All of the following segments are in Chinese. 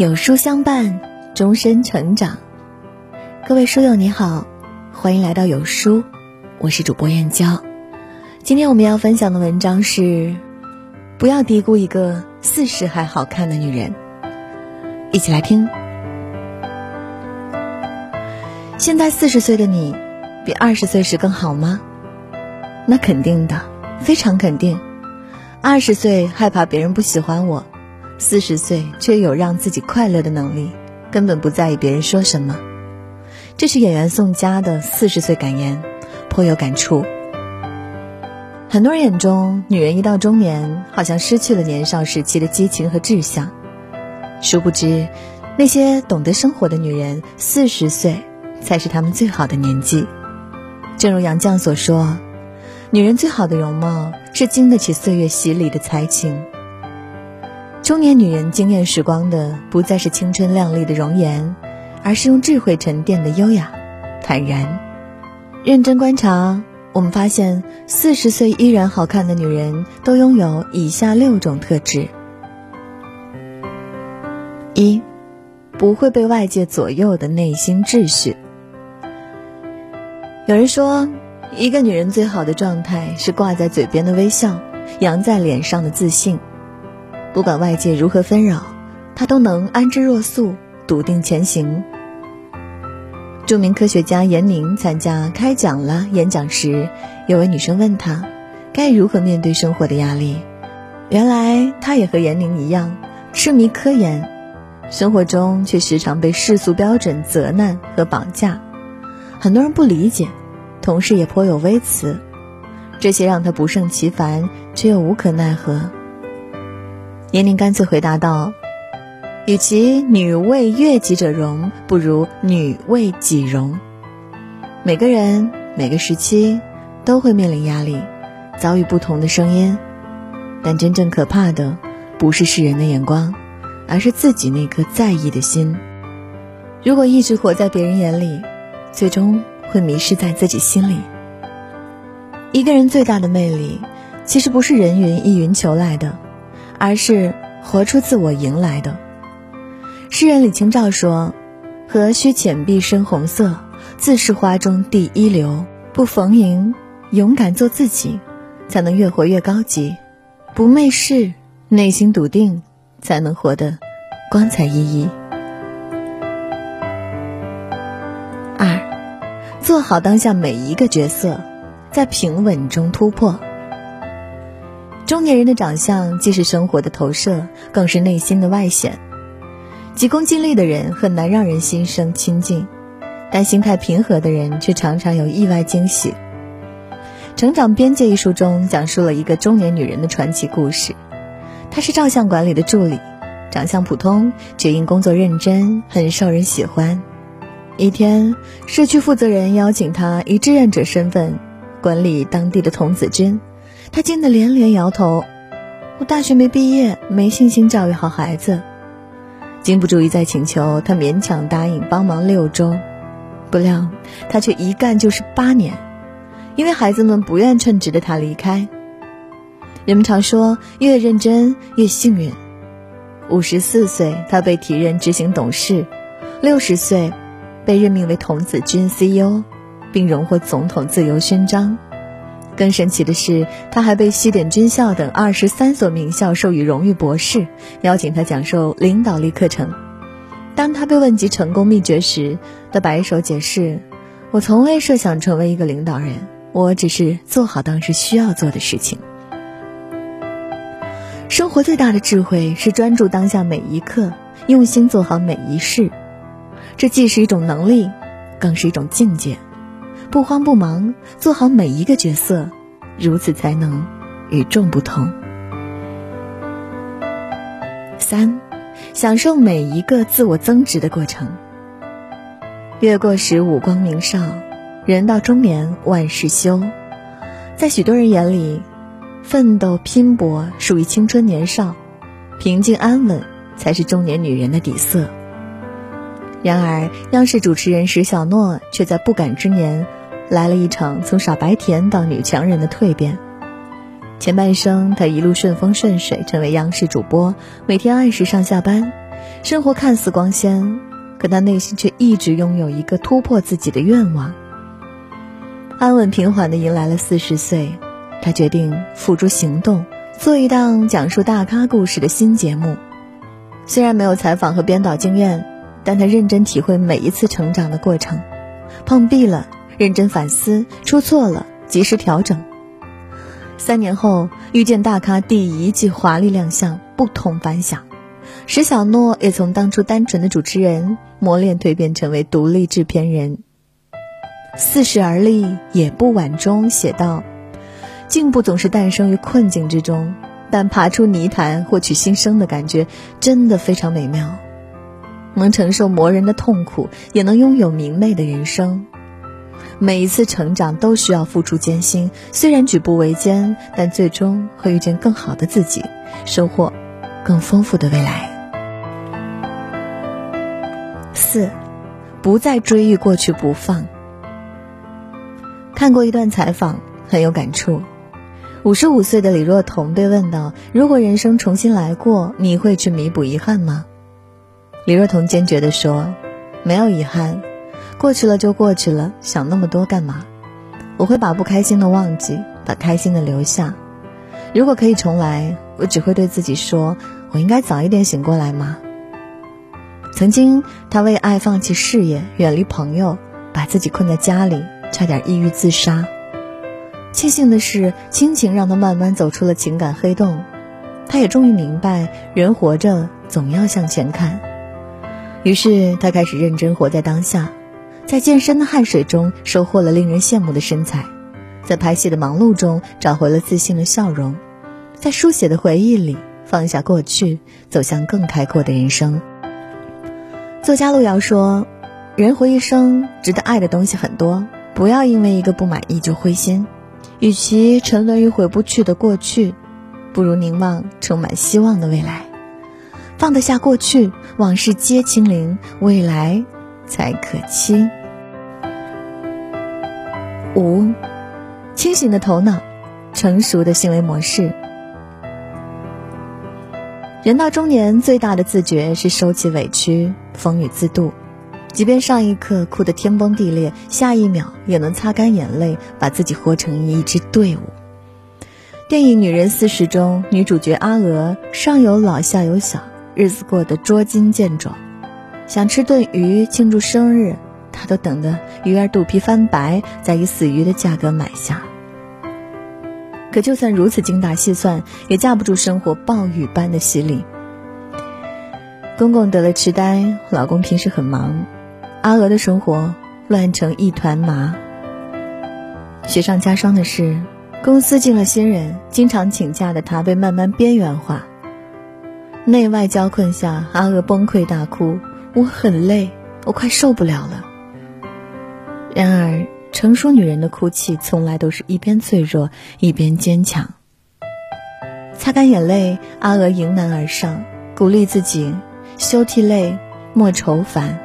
有书相伴，终身成长。各位书友你好，欢迎来到有书，我是主播燕娇。今天我们要分享的文章是：不要低估一个四十还好看的女人。一起来听。现在四十岁的你，比二十岁时更好吗？那肯定的，非常肯定。二十岁害怕别人不喜欢我。四十岁却有让自己快乐的能力，根本不在意别人说什么。这是演员宋佳的四十岁感言，颇有感触。很多人眼中，女人一到中年，好像失去了年少时期的激情和志向。殊不知，那些懂得生活的女人，四十岁才是她们最好的年纪。正如杨绛所说：“女人最好的容貌，是经得起岁月洗礼的才情。”中年女人惊艳时光的，不再是青春靓丽的容颜，而是用智慧沉淀的优雅、坦然。认真观察，我们发现，四十岁依然好看的女人，都拥有以下六种特质：一，不会被外界左右的内心秩序。有人说，一个女人最好的状态是挂在嘴边的微笑，扬在脸上的自信。不管外界如何纷扰，他都能安之若素，笃定前行。著名科学家严宁参加开讲了演讲时，有位女生问他，该如何面对生活的压力。原来他也和严宁一样，痴迷科研，生活中却时常被世俗标准责难和绑架。很多人不理解，同事也颇有微词，这些让他不胜其烦，却又无可奈何。年龄干脆回答道：“与其女为悦己者容，不如女为己容。每个人每个时期都会面临压力，遭遇不同的声音，但真正可怕的不是世人的眼光，而是自己那颗在意的心。如果一直活在别人眼里，最终会迷失在自己心里。一个人最大的魅力，其实不是人云亦云求来的。”而是活出自我迎来的。诗人李清照说：“何须浅碧深红色，自是花中第一流。不逢迎，勇敢做自己，才能越活越高级；不媚世，内心笃定，才能活得光彩熠熠。”二，做好当下每一个角色，在平稳中突破。中年人的长相既是生活的投射，更是内心的外显。急功近利的人很难让人心生亲近，但心态平和的人却常常有意外惊喜。《成长边界》一书中讲述了一个中年女人的传奇故事。她是照相馆里的助理，长相普通，却因工作认真，很受人喜欢。一天，社区负责人邀请她以志愿者身份管理当地的童子军。他惊得连连摇头，我大学没毕业，没信心教育好孩子。经不住一再请求，他勉强答应帮忙六周，不料他却一干就是八年，因为孩子们不愿称职的他离开。人们常说，越认真越幸运。五十四岁，他被提任执行董事；六十岁，被任命为童子军 CEO，并荣获总统自由勋章。更神奇的是，他还被西点军校等二十三所名校授予荣誉博士，邀请他讲授领导力课程。当他被问及成功秘诀时，他摆手解释：“我从未设想成为一个领导人，我只是做好当时需要做的事情。”生活最大的智慧是专注当下每一刻，用心做好每一事。这既是一种能力，更是一种境界。不慌不忙，做好每一个角色，如此才能与众不同。三，享受每一个自我增值的过程。越过时五光明少，人到中年万事休。在许多人眼里，奋斗拼搏属于青春年少，平静安稳才是中年女人的底色。然而，央视主持人石小诺却在不感之年。来了一场从傻白甜到女强人的蜕变。前半生，她一路顺风顺水，成为央视主播，每天按时上下班，生活看似光鲜，可他内心却一直拥有一个突破自己的愿望。安稳平缓地迎来了四十岁，他决定付诸行动，做一档讲述大咖故事的新节目。虽然没有采访和编导经验，但他认真体会每一次成长的过程，碰壁了，认真反思，出错了，及时调整。三年后，遇见大咖第一季华丽亮相，不同凡响。石小诺也从当初单纯的主持人磨练蜕变成为独立制片人。四十而立也不晚。中写道：“进步总是诞生于困境之中，但爬出泥潭获取新生的感觉真的非常美妙。能承受磨人的痛苦，也能拥有明媚的人生。每一次成长都需要付出艰辛，虽然举步维艰，但最终会遇见更好的自己，收获更丰富的未来。”四，不再追忆过去不放。看过一段采访，很有感触。五十五岁的李若彤被问到：“如果人生重新来过，你会去弥补遗憾吗？”李若彤坚决地说：“没有遗憾，过去了就过去了，想那么多干嘛？我会把不开心的忘记，把开心的留下。如果可以重来，我只会对自己说：我应该早一点醒过来吗？”曾经，他为爱放弃事业，远离朋友，把自己困在家里。差点抑郁自杀。庆幸的是，亲情让他慢慢走出了情感黑洞。他也终于明白，人活着总要向前看。于是，他开始认真活在当下，在健身的汗水中收获了令人羡慕的身材，在拍戏的忙碌中找回了自信的笑容，在书写的回忆里放下过去，走向更开阔的人生。作家路遥说：“人活一生，值得爱的东西很多。”不要因为一个不满意就灰心，与其沉沦于回不去的过去，不如凝望充满希望的未来。放得下过去，往事皆清零，未来才可期。五，清醒的头脑，成熟的行为模式。人到中年，最大的自觉是收起委屈，风雨自度。即便上一刻哭得天崩地裂，下一秒也能擦干眼泪，把自己活成一支队伍。电影《女人四十》中，女主角阿娥上有老下有小，日子过得捉襟见肘，想吃顿鱼庆祝生日，他都等得鱼儿肚皮翻白，再以死鱼的价格买下。可就算如此精打细算，也架不住生活暴雨般的洗礼。公公得了痴呆，老公平时很忙。阿娥的生活乱成一团麻。雪上加霜的是，公司进了新人，经常请假的她被慢慢边缘化。内外交困下，阿娥崩溃大哭：“我很累，我快受不了了。”然而，成熟女人的哭泣从来都是一边脆弱一边坚强。擦干眼泪，阿娥迎难而上，鼓励自己：“休涕泪，莫愁烦。”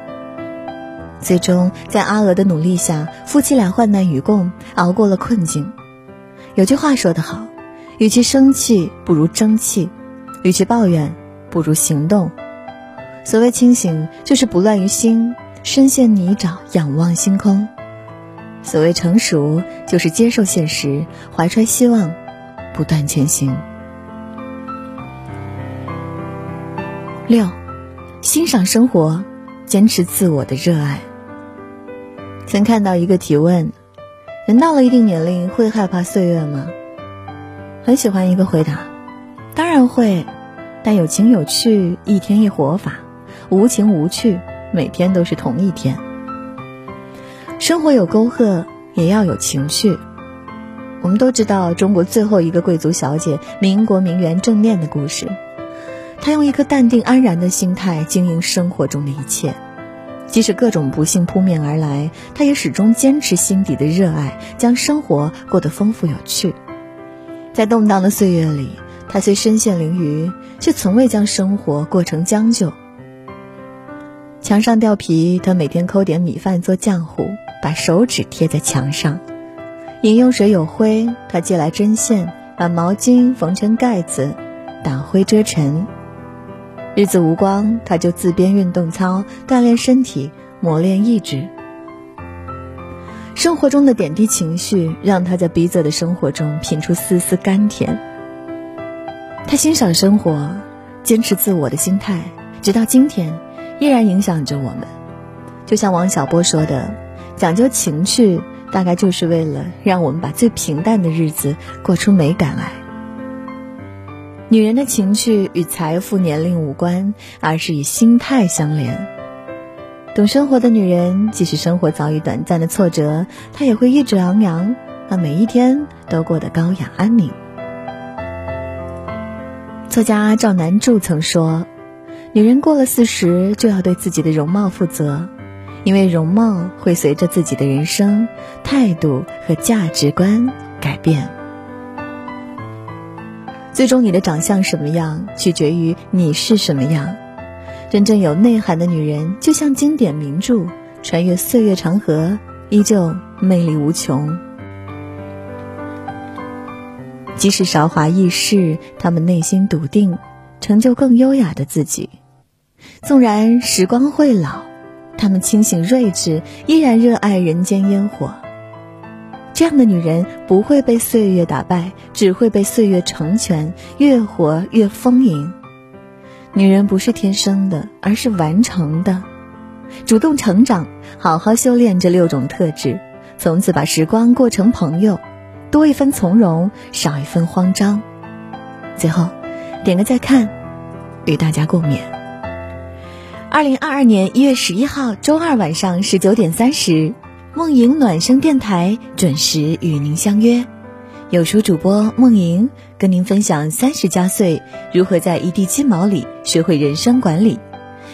最终，在阿娥的努力下，夫妻俩患难与共，熬过了困境。有句话说得好：“与其生气，不如争气；与其抱怨，不如行动。”所谓清醒，就是不乱于心，深陷泥沼，仰望星空；所谓成熟，就是接受现实，怀揣希望，不断前行。六，欣赏生活，坚持自我的热爱。曾看到一个提问：人到了一定年龄会害怕岁月吗？很喜欢一个回答：当然会，但有情有趣，一天一活法；无情无趣，每天都是同一天。生活有沟壑，也要有情绪。我们都知道中国最后一个贵族小姐民国名媛郑念的故事，她用一颗淡定安然的心态经营生活中的一切。即使各种不幸扑面而来，她也始终坚持心底的热爱，将生活过得丰富有趣。在动荡的岁月里，她虽身陷囹圄，却从未将生活过成将就。墙上掉皮，他每天抠点米饭做浆糊，把手指贴在墙上；饮用水有灰，他借来针线，把毛巾缝成盖子，挡灰遮尘。日子无光，他就自编运动操，锻炼身体，磨练意志。生活中的点滴情绪，让他在逼仄的生活中品出丝丝甘甜。他欣赏生活，坚持自我的心态，直到今天，依然影响着我们。就像王小波说的：“讲究情趣，大概就是为了让我们把最平淡的日子过出美感来。”女人的情趣与财富、年龄无关，而是与心态相连。懂生活的女人，即使生活遭遇短暂的挫折，她也会一直昂扬，把每一天都过得高雅安宁。作家赵南柱曾说：“女人过了四十，就要对自己的容貌负责，因为容貌会随着自己的人生态度和价值观改变。最终，你的长相什么样，取决于你是什么样。”真正有内涵的女人，就像经典名著，穿越岁月长河，依旧魅力无穷。即使韶华易逝，她们内心笃定，成就更优雅的自己。纵然时光会老，她们清醒睿智，依然热爱人间烟火。这样的女人不会被岁月打败，只会被岁月成全，越活越丰盈。女人不是天生的，而是完成的。主动成长，好好修炼这六种特质，从此把时光过成朋友，多一分从容，少一分慌张。最后，点个再看，与大家共勉。二零二二年一月十一号周二晚上十九点三十，梦莹暖声电台准时与您相约。有书主播梦莹跟您分享三十加岁如何在一地鸡毛里学会人生管理，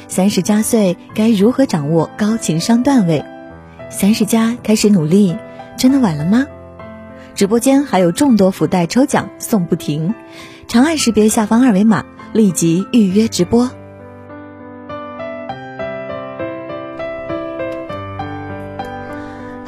三十加岁该如何掌握高情商段位，三十加开始努力，真的晚了吗？直播间还有众多福袋抽奖送不停，长按识别下方二维码立即预约直播。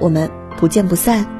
我们不见不散。